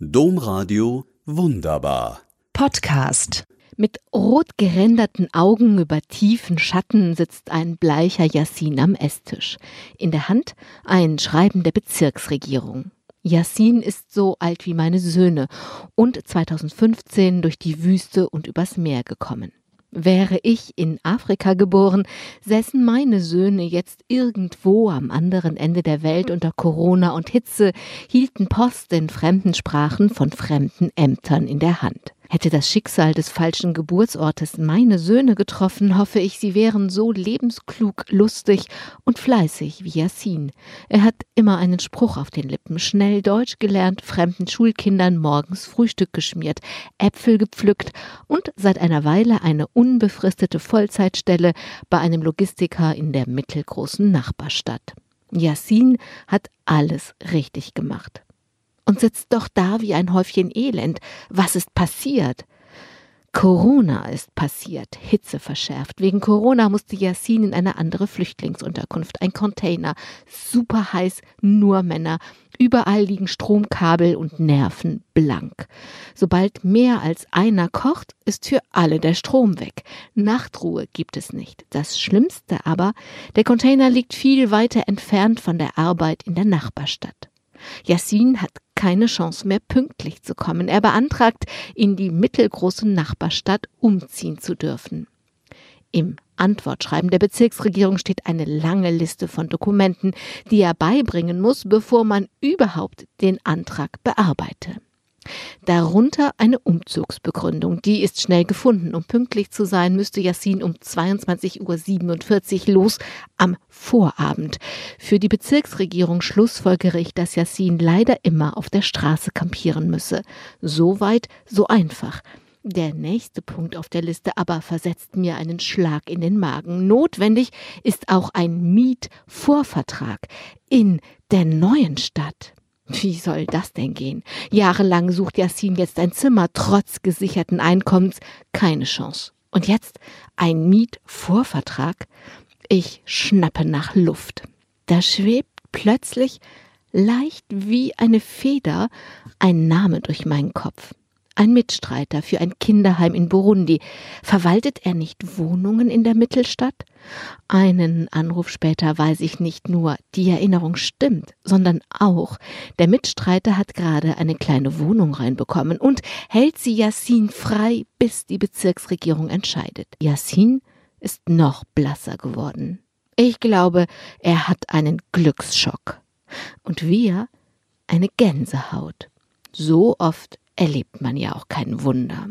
Domradio Wunderbar. Podcast. Mit rot geränderten Augen über tiefen Schatten sitzt ein bleicher Yassin am Esstisch. In der Hand ein Schreiben der Bezirksregierung. Yassin ist so alt wie meine Söhne und 2015 durch die Wüste und übers Meer gekommen. Wäre ich in Afrika geboren, säßen meine Söhne jetzt irgendwo am anderen Ende der Welt unter Corona und Hitze, hielten Post in fremden Sprachen von fremden Ämtern in der Hand. Hätte das Schicksal des falschen Geburtsortes meine Söhne getroffen, hoffe ich, sie wären so lebensklug, lustig und fleißig wie Yassin. Er hat immer einen Spruch auf den Lippen, schnell Deutsch gelernt, fremden Schulkindern morgens Frühstück geschmiert, Äpfel gepflückt und seit einer Weile eine unbefristete Vollzeitstelle bei einem Logistiker in der mittelgroßen Nachbarstadt. Yassin hat alles richtig gemacht und sitzt doch da wie ein Häufchen Elend. Was ist passiert? Corona ist passiert, Hitze verschärft. Wegen Corona musste Yassin in eine andere Flüchtlingsunterkunft. Ein Container, super heiß, nur Männer. Überall liegen Stromkabel und Nerven blank. Sobald mehr als einer kocht, ist für alle der Strom weg. Nachtruhe gibt es nicht. Das Schlimmste aber, der Container liegt viel weiter entfernt von der Arbeit in der Nachbarstadt. Yassin hat keine Chance mehr pünktlich zu kommen. Er beantragt, in die mittelgroße Nachbarstadt umziehen zu dürfen. Im Antwortschreiben der Bezirksregierung steht eine lange Liste von Dokumenten, die er beibringen muss, bevor man überhaupt den Antrag bearbeite. Darunter eine Umzugsbegründung. Die ist schnell gefunden. Um pünktlich zu sein, müsste Yassin um 22.47 Uhr los am Vorabend. Für die Bezirksregierung schlussfolgere ich, dass Yassin leider immer auf der Straße kampieren müsse. So weit, so einfach. Der nächste Punkt auf der Liste aber versetzt mir einen Schlag in den Magen. Notwendig ist auch ein Mietvorvertrag in der neuen Stadt. Wie soll das denn gehen? Jahrelang sucht Yassin jetzt ein Zimmer, trotz gesicherten Einkommens. Keine Chance. Und jetzt ein Mietvorvertrag? Ich schnappe nach Luft. Da schwebt plötzlich leicht wie eine Feder ein Name durch meinen Kopf ein Mitstreiter für ein Kinderheim in Burundi. Verwaltet er nicht Wohnungen in der Mittelstadt? Einen Anruf später weiß ich nicht nur, die Erinnerung stimmt, sondern auch, der Mitstreiter hat gerade eine kleine Wohnung reinbekommen und hält sie Yassin frei, bis die Bezirksregierung entscheidet. Yassin ist noch blasser geworden. Ich glaube, er hat einen Glücksschock. Und wir eine Gänsehaut. So oft erlebt man ja auch kein Wunder.